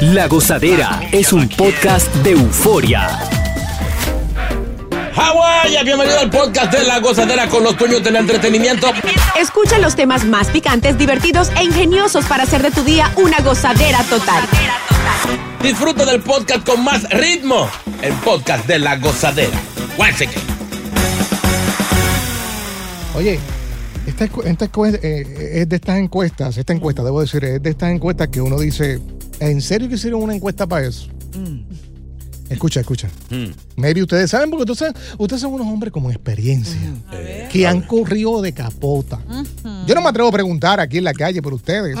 La Gozadera es un podcast de euforia. Hawái, bienvenido al podcast de La Gozadera con los dueños del entretenimiento. Escucha los temas más picantes, divertidos e ingeniosos para hacer de tu día una gozadera total. Disfruta del podcast con más ritmo, el podcast de La Gozadera. Oye, esta, esta encuesta, eh, es de estas encuestas, esta encuesta, debo decir, es de estas encuestas que uno dice, ¿en serio que hicieron una encuesta para eso? Escucha, escucha. Maybe ustedes saben, porque ustedes, ustedes son unos hombres con experiencia, que han corrido de capota. Yo no me atrevo a preguntar aquí en la calle por ustedes,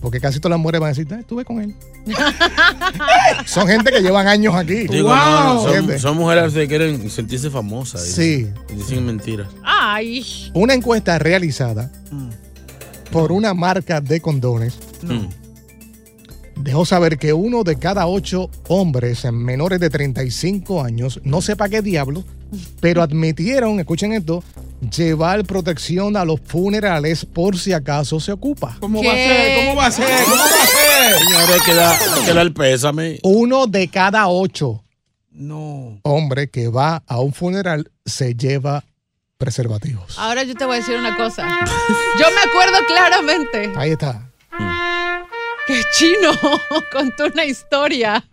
porque casi todas las mujeres van a decir, "Ah, estuve con él. son gente que llevan años aquí. Digo, no, no, son, mujeres que quieren sentirse famosas. Sí. y dicen mentiras. Ay. Una encuesta realizada por una marca de condones Mm. Dejó saber que uno de cada ocho hombres menores de 35 años, no sepa qué diablo, pero admitieron, escuchen esto, llevar protección a los funerales por si acaso se ocupa. ¿Cómo va a ser? ¿Cómo va a ser? ¿Cómo va a ser? Señores, que da, que da el pésame. Uno de cada ocho No. hombres que va a un funeral se lleva preservativos. Ahora yo te voy a decir una cosa. Yo me acuerdo claramente Ahí está. Chino contó una historia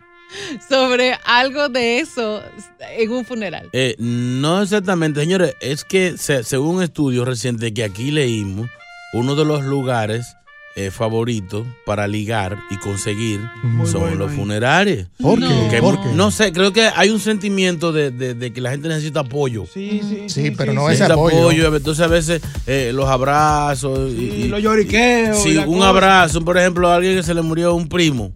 sobre algo de eso en un funeral. Eh, no exactamente, señores. Es que se- según un estudio reciente que aquí leímos, uno de los lugares eh, favoritos para ligar y conseguir son bueno los ahí. funerarios. ¿Por No. qué? Que ¿Por qué? No sé, creo que hay un sentimiento de, de- de que la gente necesita apoyo. Sí, sí. Sí, pero no ese Necesita apoyo. Entonces a veces eh, los abrazos y, Y los lloriqueos. Sí, un cosa. abrazo, por ejemplo, a alguien que se le murió un primo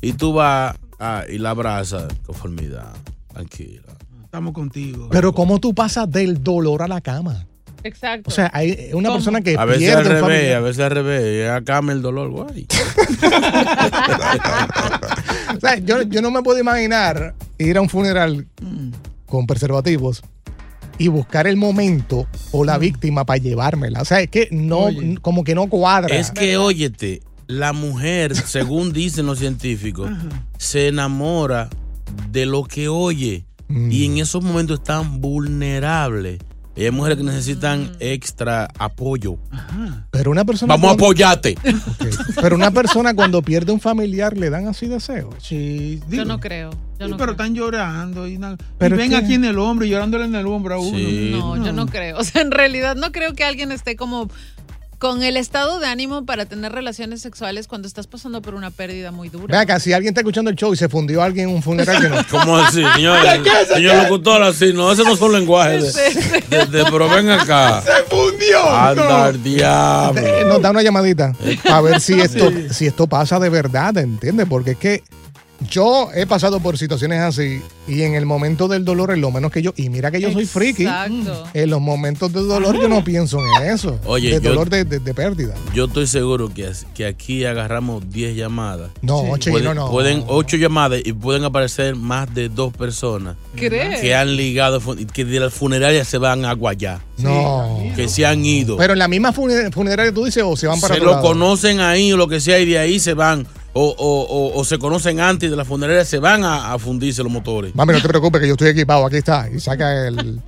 y tú vas ah, y la abrazas, conformidad, tranquila. Estamos contigo. Pero ¿cómo tú pasas del dolor a la cama? Exacto. O sea, hay una ¿Cómo? persona que A veces al revés, familiar. a veces al revés, acá me el dolor, guay. O sea, yo, yo no me puedo imaginar ir a un funeral con preservativos y buscar el momento o la víctima para llevármela. O sea, es que no, Oye. como que no cuadra. Es que, óyete, la mujer, según dicen los científicos, se enamora de lo que oye Mm. y en esos momentos están vulnerables. Y hay mujeres que necesitan extra apoyo. Pero una persona. Vamos a cuando- apoyarte. Pero una persona cuando pierde un familiar le dan así deseos. Sí, yo no creo. Yo sí, no pero creo. están llorando. Y, na- y Pero ven que- aquí en el hombro y llorándole en el hombro a uno. Sí. No, yo no creo. O sea, en realidad no creo que alguien esté como con el estado de ánimo para tener relaciones sexuales cuando estás pasando por una pérdida muy dura. Ve acá, si alguien está escuchando el show y se fundió a alguien en un funeral que no. ¿Cómo así, señor? Señor locutor, así, no, ese no son lenguajes. De, de- de- pero ven acá. ¡Se fundió! Anda diablo. Eh, Nos da una llamadita a ver si esto, si esto pasa de verdad, ¿entiendes? Porque es que Yo he pasado por situaciones así y en el momento del dolor es lo menos que yo. Y mira que yo soy friki. Exacto. En los momentos de dolor yo no pienso en eso. Oye, de yo- dolor de, de- de pérdida. Yo estoy seguro que, que aquí agarramos 10 llamadas. No, ocho, pueden, no, no. Pueden 8 llamadas y pueden aparecer más de dos personas ¿Crees? que han ligado, que de las funerarias se van a Guayá. No. Que se han ido. Pero en la misma funer- funeraria tú dices o se van para se otro lo lado? conocen ahí o lo que sea y de ahí se van. O, o- o- o se conocen antes de la funeraria, se van a, a fundirse los motores. Mami, no te preocupes que yo estoy equipado. Aquí está. Y saca el.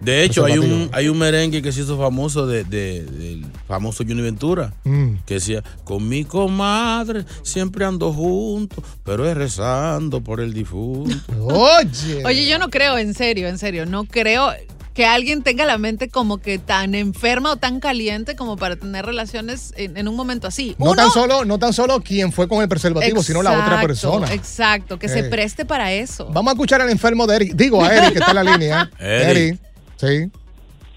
De hecho, hay un, hay un merengue que se hizo famoso de, de- del famoso Johnny Ventura. Mm. Que decía, con mi comadre siempre ando junto, pero es rezando por el difunto. Oye. Oye, yo no creo, en serio, en serio, no creo que alguien tenga la mente como que tan enferma o tan caliente como para tener relaciones en, en un momento así. No Uno- tan, solo, no tan solo quien fue con el preservativo, sino la otra persona. Exacto, que se Eh. preste para eso. Vamos a escuchar al enfermo de Eric. Digo a Eric, que está en la línea. Eric. Eric. Sí.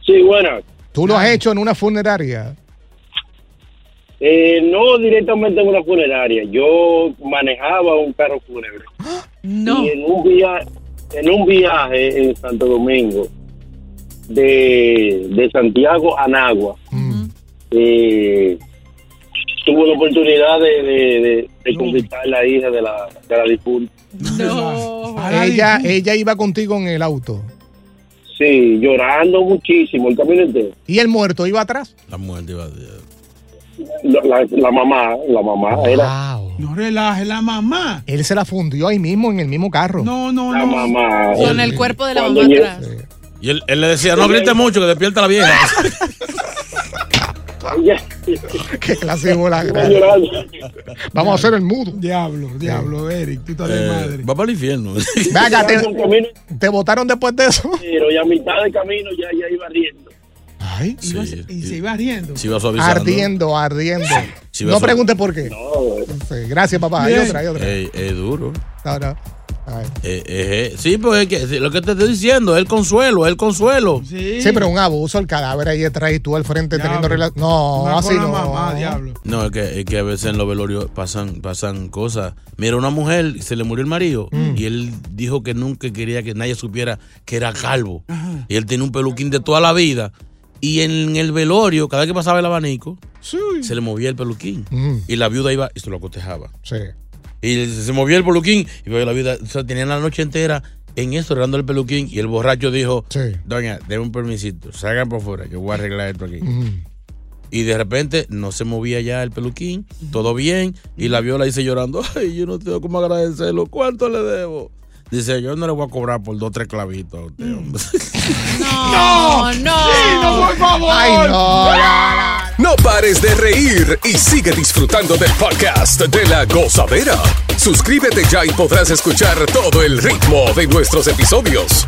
Sí, buenas. Tú lo has hecho en una funeraria. Eh, no directamente en una funeraria. Yo manejaba un carro fúnebre. No. Y en un, via en un viaje en Santo Domingo, de, de Santiago a Nagua, eh, tuve la oportunidad de, de, de- de conquistar la hija de la, de la difunta. No. Ella, ella iba contigo en el auto. Sí, llorando muchísimo el camino entero. ¿Y el muerto iba atrás? La muerte iba La, la- la mamá, la mamá era. No relaje, la mamá. Él se la fundió ahí mismo en el mismo carro. No, no, la no. mamá. Con el cuerpo de la Cuando mamá yo- atrás. Y él, él le decía, no grite mucho, que despierta la vieja. Qué clase de bola iba grande. llorando. Vamos a hacer el mudo. Diablo, diablo, Eric, tú estás de Eh, madre. va para el infierno. Venga, te, votaron después de eso. entero, y a mitad del camino ya, ya iba riendo. Ay, Iba- Sí, y se iba riendo. Si va suavizando. ardiendo, ardiendo. No vas a- pregunte por qué. No, Sí, gracias, papá. Hay otra, hay otra. Es duro. No, no. Eh, eh, eh. Sí, pues es que, lo que te estoy diciendo, es el consuelo, es el consuelo. Sí. Sí, pero un abuso, el cadáver ahí detrás y tú al frente Diablo. teniendo relación. No, Una así no. mamá, diablo. No, es que, es que a veces en los velorios pasan, pasan cosas. Mira, una mujer se le murió el marido y él dijo que nunca quería que nadie supiera que era calvo. Y él tenía un peluquín de toda la vida. Y en el velorio, cada vez que pasaba el abanico, Sí. se le movía el peluquín. Mm, Y la viuda iba y se lo acotejaba. sí. Y se movía el peluquín y la viuda, o sea, tenían la noche entera en eso, arreglando el peluquín. Y el borracho dijo, Sí. doña, denme un permisito, salgan por fuera, que voy a arreglar esto aquí. Y de repente no se movía ya el peluquín, todo bien. Y la viola dice llorando, ay, yo no tengo cómo agradecerlo, ¿cuánto le debo? Dice, yo no le voy a cobrar por dos, tres clavitos a usted, hombre. No, no. por favor. Ay, no. No pares de reír y sigue disfrutando del podcast de la gozadera. Suscríbete ya y podrás escuchar todo el ritmo de nuestros episodios.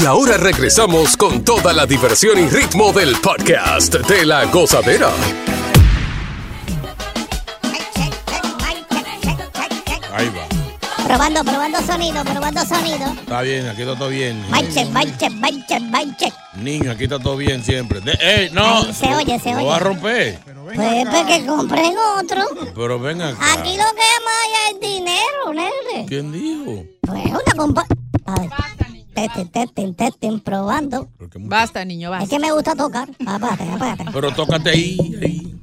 Y ahora regresamos con toda la diversión y ritmo del podcast de la gozadera. Ahí va. Probando, probando sonido, probando sonido. Está bien, aquí está todo bien. Mic check, mic check. Niño, aquí está todo bien siempre. De- ¡Ey, no! Ay, se oye, se Lo oye. va a romper. Pues, pues que compren otro. Pero ven acá. Aquí lo que más es dinero, nene. ¿Quién dijo? Pues una compa... Ay. Testen, testen, testen, probando. Basta, niño, Es basta. que me gusta tocar. Apágate, apágate. Pero tócate ahí, ahí.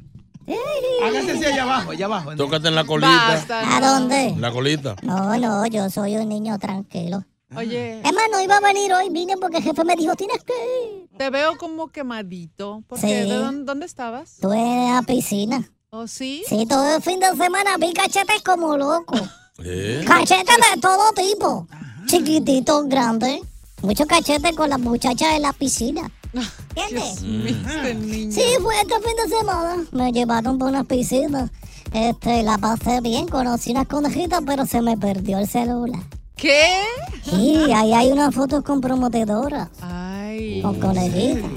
Hágase así allá abajo, allá abajo. Tócate en la colita. ¿A dónde? En la colita. No, no, yo soy un niño tranquilo. Oye. Es más, no iba a venir hoy, vine porque el jefe me dijo, tienes que ir. Te veo como quemadito. ¿Por Sí. ¿De dónde, dónde estabas? Estuve en la piscina. ¿Oh, sí? Sí, todo el fin de semana vi cachetes como loco. ¿Eh? Cachetes de todo tipo. Chiquititos, grandes. Muchos cachetes con las muchachas en la piscina. ¿Entiendes? Este niño. Sí, fue este fin de semana. Me llevaron por unas piscinas. Este, la pasé bien, conocí unas conejitas, pero se me perdió el celular. ¿Qué? Sí, ahí hay unas fotos comprometedoras. Ay. Con conejitas.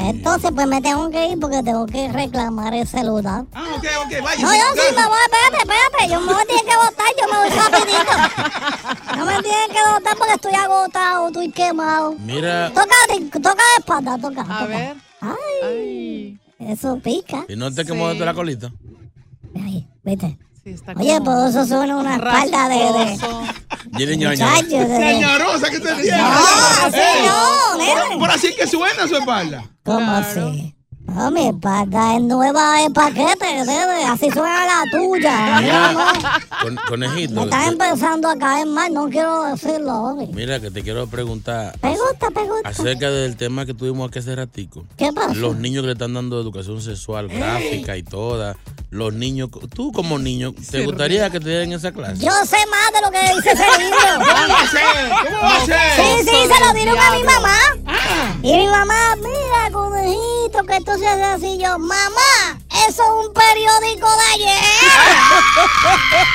Entonces, pues me tengo que ir porque tengo que reclamar el celular. Ah, ok, ok, vaya. No, yo sí me voy, espérate, espérate. Yo me voy, tiene que votar, yo me voy rapidito. No me tienen que votar porque estoy agotado, estoy quemado. Mira, Toca, toca de espalda, toca. A ver. Ay, eso pica. ¿y no te quemó de la colita? Sí, está Oye, como pues eso suena una espalda de... de... Dile ñoño. Señorosa, ¿qué te? No, así no. Por, por así que suena su espalda. ¿Cómo así? No, mi espalda es nueva de paquete. Así suena la tuya. Mira, no. Con- Me estás empezando a caer mal, no quiero decirlo hoy. Mira, que te quiero preguntar Pregunta, pregunta. acerca del tema que tuvimos aquí hace ratico. ¿Qué pasa? Los niños que le están dando educación sexual, gráfica y toda. Los niños, tú como niño, ¿te gustaría que te den esa clase? Yo sé más de lo que dice ese libro. ¿Cómo va a ser? ¿Cómo va a ser? Sí, sí, se lo dieron a mi mamá. Y mi mamá, mira, conejito, que esto se hace así. Yo, mamá, eso es un periódico de ayer.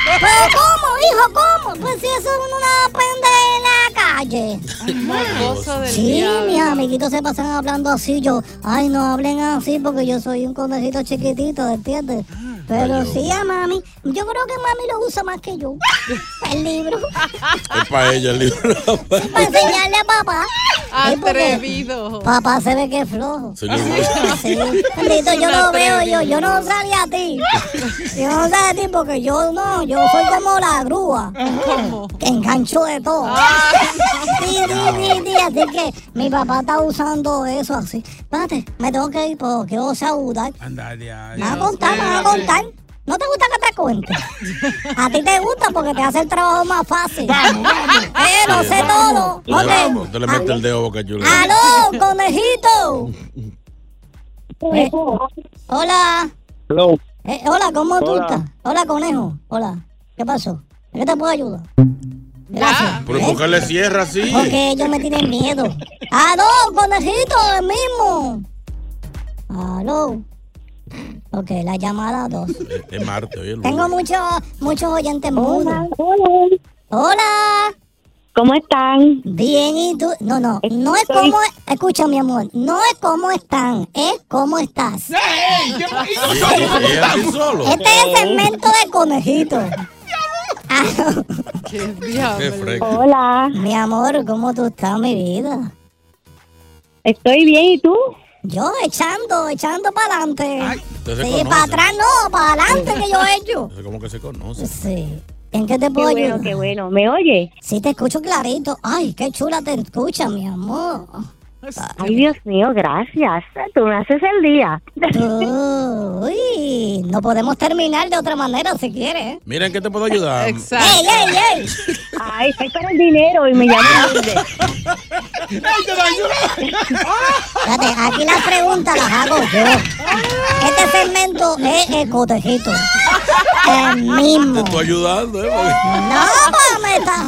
Pero ¿cómo, hijo, cómo? Pues si eso es una pendeja en la calle. Sí, mis amiguitos se pasan hablando así. Yo, ay, no hablen así porque yo soy un conejito chiquitito, ¿entiendes? Pero Ay, yo- sí a mami. Yo creo que mami lo usa más que yo. El libro. Es para ella el libro. Para enseñarle a papá. Atrevido. Papá se ve que es flojo. Señor. Sí. Bendito, yo Un lo veo, yo, yo no salía a ti. Yo no salía a ti porque yo no, yo soy como la grúa. ¿Cómo? Que engancho de todo. Sí, sí, sí, sí, así que mi papá está usando eso así. Espérate, me tengo que ir porque quiero saludar. Andale, ay. Me va a contar, me va a contar. ¿No te gusta que te cuente? A ti te gusta porque te hace el trabajo más fácil. Vamos, vamos. Eh, lo sé todo. Le- Ok. tú le metes el dedo a boca chula. ¡Aló, conejito! Eh, hola. Hello. Eh, hola, ¿cómo tú estás? Hola, conejo. Hola. ¿Qué pasó? ¿En qué te puedo ayudar? Gracias. Pero. ¿por qué le cierra así? Porque ellos me tienen miedo. ¡Aló, conejito, el mismo! ¡Aló! Ok, la llamada dos. Es- Es Marte, oye. Tengo muchos muchos oyentes mudos. Hola. ¿Cómo están? Bien, ¿y tú? No, no, no es Estoy- como... Escucha, mi amor, no es cómo están, es cómo estás. ¡Ey! ¿Qué solo. Este es el segmento de conejito. Ah, Qué. Hola, mi amor, ¿cómo tú estás, mi vida? estoy bien, ¿y tú? Yo echando, echando para adelante. Sí, para atrás no, para adelante que yo he hecho. Es como que se conoce. Sí. ¿En qué te Qué puedo bueno, ayudar? qué bueno. ¿Me oye? Sí, te escucho clarito. Ay, qué chula te escucha, mi amor. Ay, Dios mío, gracias. Tú me haces el día. Uy, no podemos terminar de otra manera si quieres. Miren, ¿qué te puedo ayudar? Exacto. ¡Ey, ey, ey! Ay, estoy para el dinero y me llamo Lourdes. ¡Ey, te ayudo! Fíjate, aquí las preguntas las hago yo. Este segmento es el cotejito. El mismo. Te estoy ayudando, ¿eh? No, pues me está.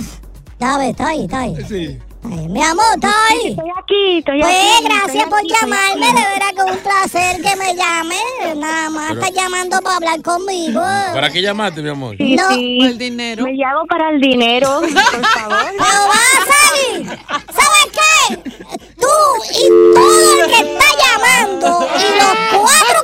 Ya ves, está ahí, está ahí. Sí. Ay, mi amor, está ahí. Estoy aquí, estoy Pues aquí. gracias estoy por aquí, estoy llamarme, de verdad que es un placer que me llame. Nada más Pero- está llamando para hablar conmigo. ¿Para qué llamaste, mi amor? Sí, No, sí. El dinero. Me llamo para el dinero, por favor. Pero va a salir. ¿Sabes qué? Tú y todo el que está llamando y los cuatro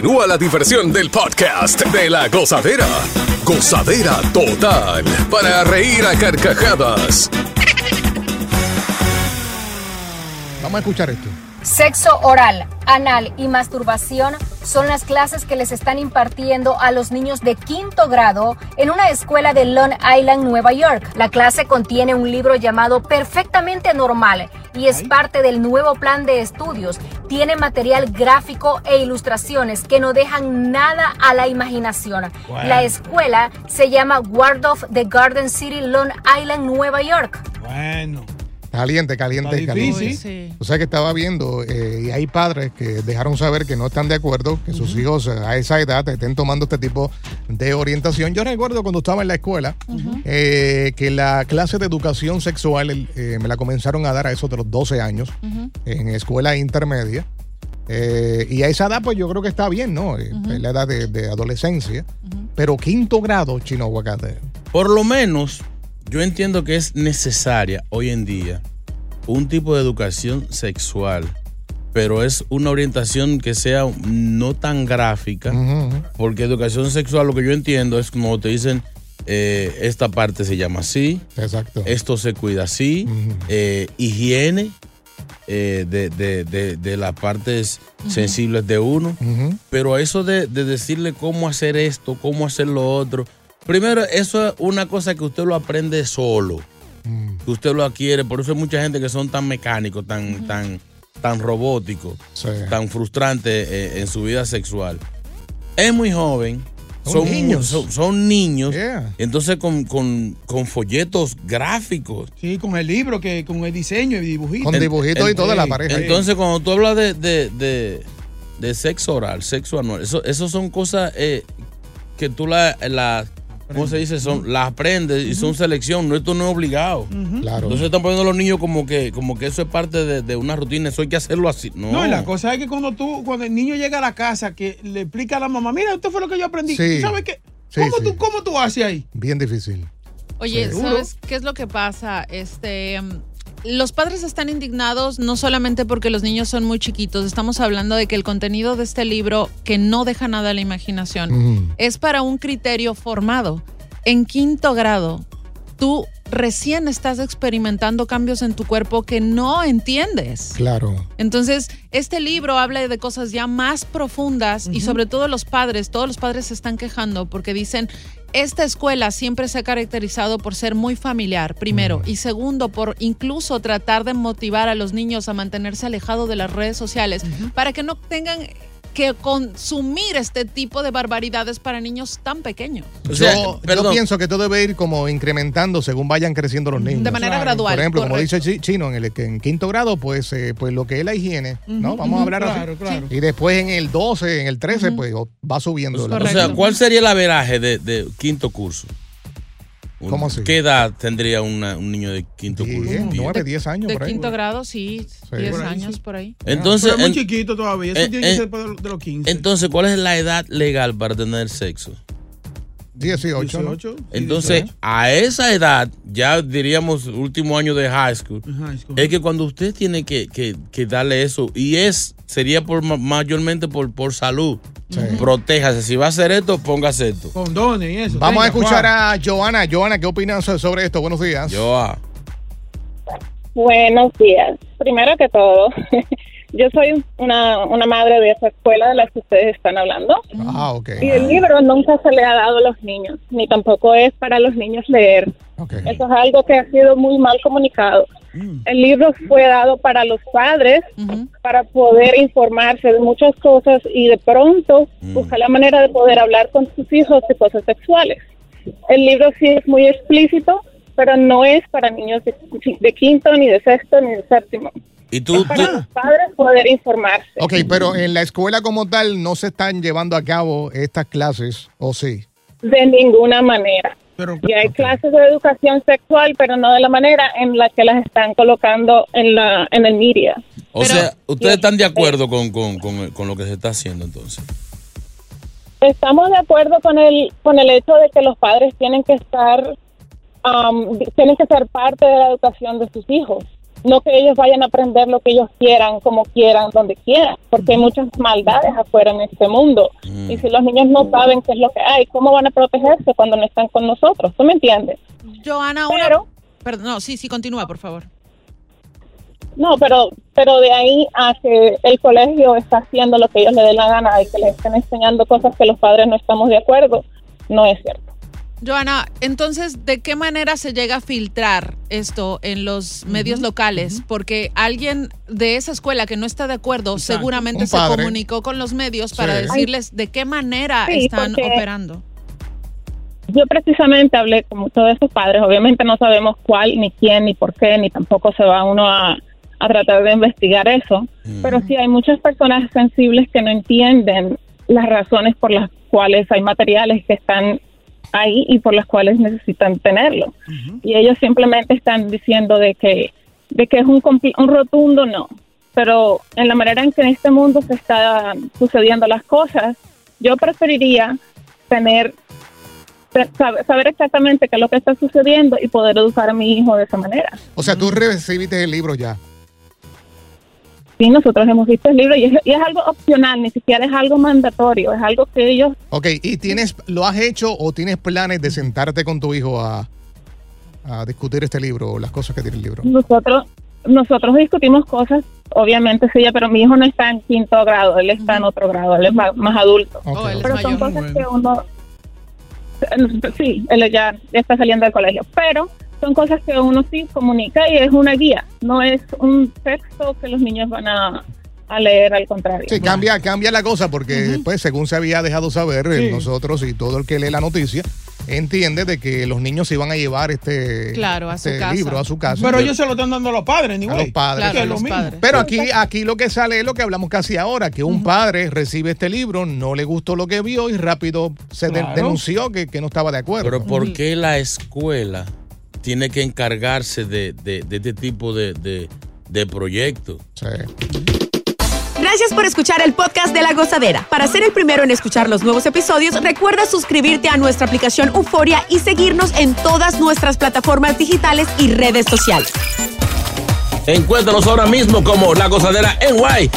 Continúa la diversión del podcast de la gozadera. Gozadera total. Para reír a carcajadas. Vamos a escuchar esto. Sexo oral, anal y masturbación son las clases que les están impartiendo a los niños de quinto grado en una escuela de Long Island, Nueva York. La clase contiene un libro llamado Perfectamente Normal y es parte del nuevo plan de estudios. Tiene material gráfico e ilustraciones que no dejan nada a la imaginación. La escuela se llama Waldorf de Garden City, Long Island, Nueva York. Bueno. Caliente, caliente, Está caliente. difícil. O sea que estaba viendo eh, y hay padres que dejaron saber que no están de acuerdo que sus hijos a esa edad estén tomando este tipo de orientación. Yo recuerdo cuando estaba en la escuela eh, que la clase de educación sexual eh, me la comenzaron a dar a eso de los 12 años en escuela intermedia. Eh, y a esa edad, pues yo creo que está bien, ¿no? Es la edad de, de adolescencia. Pero quinto grado, chino aguacate. Por lo menos, yo entiendo que es necesaria hoy en día un tipo de educación sexual, pero es una orientación que sea no tan gráfica, porque educación sexual lo que yo entiendo es como te dicen, eh, esta parte se llama así, Exacto. esto se cuida así, eh, higiene eh, de, de- de- de las partes sensibles de uno, pero eso de, de decirle cómo hacer esto, cómo hacer lo otro, primero eso es una cosa que usted lo aprende solo, que usted lo adquiere, por eso hay mucha gente que son tan mecánicos, tan, tan, tan robóticos, tan frustrantes eh, en su vida sexual. Es muy joven. Son Son niños. Son, son niños. Entonces con, con- con folletos gráficos. Sí, con el libro, que con el diseño y dibujitos. Con dibujitos y toda la pareja. Entonces, cuando tú hablas de, de, de- de sexo oral, sexo anual, eso, eso son cosas eh, que tú las, la, ¿cómo se dice? Son, las aprendes y son selección, no, esto no es obligado. Claro. Entonces están poniendo a los niños como que, como que eso es parte de, de una rutina, eso hay que hacerlo así. No, No, y la cosa es que cuando tú, cuando el niño llega a la casa, que le explica a la mamá, mira, esto fue lo que yo aprendí. Sí. ¿Tú sabes qué? Sí, ¿Cómo, sí. Tú, ¿Cómo tú haces ahí? Bien difícil. Oye. ¿sabes qué es lo que pasa? Este, los padres están indignados no solamente porque los niños son muy chiquitos, estamos hablando de que el contenido de este libro, que no deja nada a la imaginación, es para un criterio formado. En quinto grado, tú recién estás experimentando cambios en tu cuerpo que no entiendes. Claro. Entonces, este libro habla de cosas ya más profundas y sobre todo los padres, todos los padres se están quejando porque dicen, esta escuela siempre se ha caracterizado por ser muy familiar, primero, y segundo, por incluso tratar de motivar a los niños a mantenerse alejados de las redes sociales para que no tengan que consumir este tipo de barbaridades para niños tan pequeños. yo, yo pienso que todo debe ir como incrementando según vayan creciendo los niños. De manera gradual, Por ejemplo, como correcto. dice Chi- Chino, en, el, que en quinto grado, pues, eh, pues lo que es la higiene, ¿no? Vamos a hablar claro, así. claro. Y después en el 12, en el 13, pues va subiendo. la O sea, ¿cuál sería el averaje de, de quinto curso? Un- ¿Cómo así? ¿Qué edad tendría una- un niño de quinto curso? Diez, nueve, diez años De por ahí. quinto grado, sí, 10 Por ahí, años por ahí. Entonces, Pero es muy en- chiquito todavía. Eso tiene que ser de de los 15. Entonces, ¿cuál es la edad legal para tener sexo? 18. ¿no? Entonces, a esa edad, ya diríamos último año de high school, es que cuando usted tiene que, que- que darle eso, y es, sería por ma- mayormente por, por salud, protéjase. Si va a hacer esto, póngase esto. Condones y eso. Vamos a escuchar Juan. a Joana. Joana, ¿qué opinas so- sobre esto? Buenos días. Joa. Buenos días. Primero que todo, yo soy una, una madre de esa escuela de la que ustedes están hablando. Ah, ok. Y el libro nunca se le ha dado a los niños, ni tampoco es para los niños leer. Eso es algo que ha sido muy mal comunicado. El libro fue dado para los padres, para poder informarse de muchas cosas y de pronto buscar la manera de poder hablar con sus hijos de cosas sexuales. El libro sí es muy explícito, pero no es para niños de, de quinto, ni de sexto, ni de séptimo. Y tú, Para los padres poder informarse. Ok, pero en la escuela como tal no se están llevando a cabo estas clases, ¿o sí? De ninguna manera. y hay clases de educación sexual, pero no de la manera en la que las están colocando en la en el media. O sea, ¿ustedes están de acuerdo con, con- con- con lo que se está haciendo entonces? Estamos de acuerdo con el con el hecho de que los padres tienen que estar am, tienen que ser parte de la educación de sus hijos. No que ellos vayan a aprender lo que ellos quieran, como quieran, donde quieran, porque hay muchas maldades afuera en este mundo. Y si los niños no saben qué es lo que hay, ¿cómo van a protegerse cuando no están con nosotros? ¿Tú me entiendes? Joana, una... Perdón, no, sí, sí, continúa, por favor. No, pero, pero de ahí a que el colegio está haciendo lo que ellos le den la gana y que les estén enseñando cosas que los padres no estamos de acuerdo, no es cierto. Joana, entonces, ¿de qué manera se llega a filtrar esto en los medios locales? Porque alguien de esa escuela que no está de acuerdo seguramente se comunicó con los medios para Sí. decirles de qué manera Sí, están operando. Yo precisamente hablé con todos esos padres, obviamente no sabemos cuál, ni quién, ni por qué, ni tampoco se va uno a, a tratar de investigar eso, pero sí hay muchas personas sensibles que no entienden las razones por las cuales hay materiales que están ahí y por las cuales necesitan tenerlo. Y ellos simplemente están diciendo de que, de que es un, un rotundo no. Pero en la manera en que en este mundo se están sucediendo las cosas, yo preferiría tener saber, saber exactamente qué es lo que está sucediendo y poder educar a mi hijo de esa manera. O sea, tú recibiste el libro ya. Sí, nosotros hemos visto el libro y es, y es algo opcional, ni siquiera es algo mandatorio, es algo que ellos Ok, ¿y tienes, lo has hecho o tienes planes de sentarte con tu hijo a, a discutir este libro o las cosas que tiene el libro? Nosotros nosotros discutimos cosas, obviamente sí, pero mi hijo no está en quinto grado, él está en otro grado, él es más, más adulto. Oh, él es pero son mayor. cosas que uno... Sí, él ya está saliendo del colegio, pero son cosas que uno sí comunica y es una guía, no es un texto que los niños van a, a leer, al contrario. Sí, cambia, cambia la cosa porque después, según se había dejado saber, eh, nosotros y todo el que lee la noticia, entiende de que los niños se iban a llevar este, Claro, a su este casa. libro a su casa. Pero ellos se lo están dando a los padres, ni a los padres. Mismo. Pero aquí, aquí lo que sale es lo que hablamos casi ahora, que un padre recibe este libro, no le gustó lo que vio y rápido se Claro. denunció que, que no estaba de acuerdo. Pero ¿por qué la escuela tiene que encargarse de, de- de este tipo de, de, de proyectos? Gracias por escuchar el podcast de La Gozadera. Para ser el primero en escuchar los nuevos episodios, recuerda suscribirte a nuestra aplicación Euforia y seguirnos en todas nuestras plataformas digitales y redes sociales. Encuéntranos ahora mismo como La Gozadera en Guay.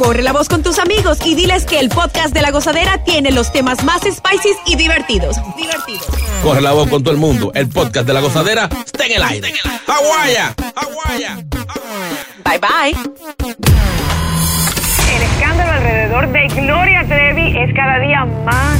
Corre la voz con tus amigos y diles que el podcast de La Gozadera tiene los temas más spicy y divertidos. Divertidos. Corre la voz con todo el mundo. El podcast de La Gozadera está en el aire. ¡Aguaya! Bye bye. El escándalo alrededor de Gloria Trevi es cada día más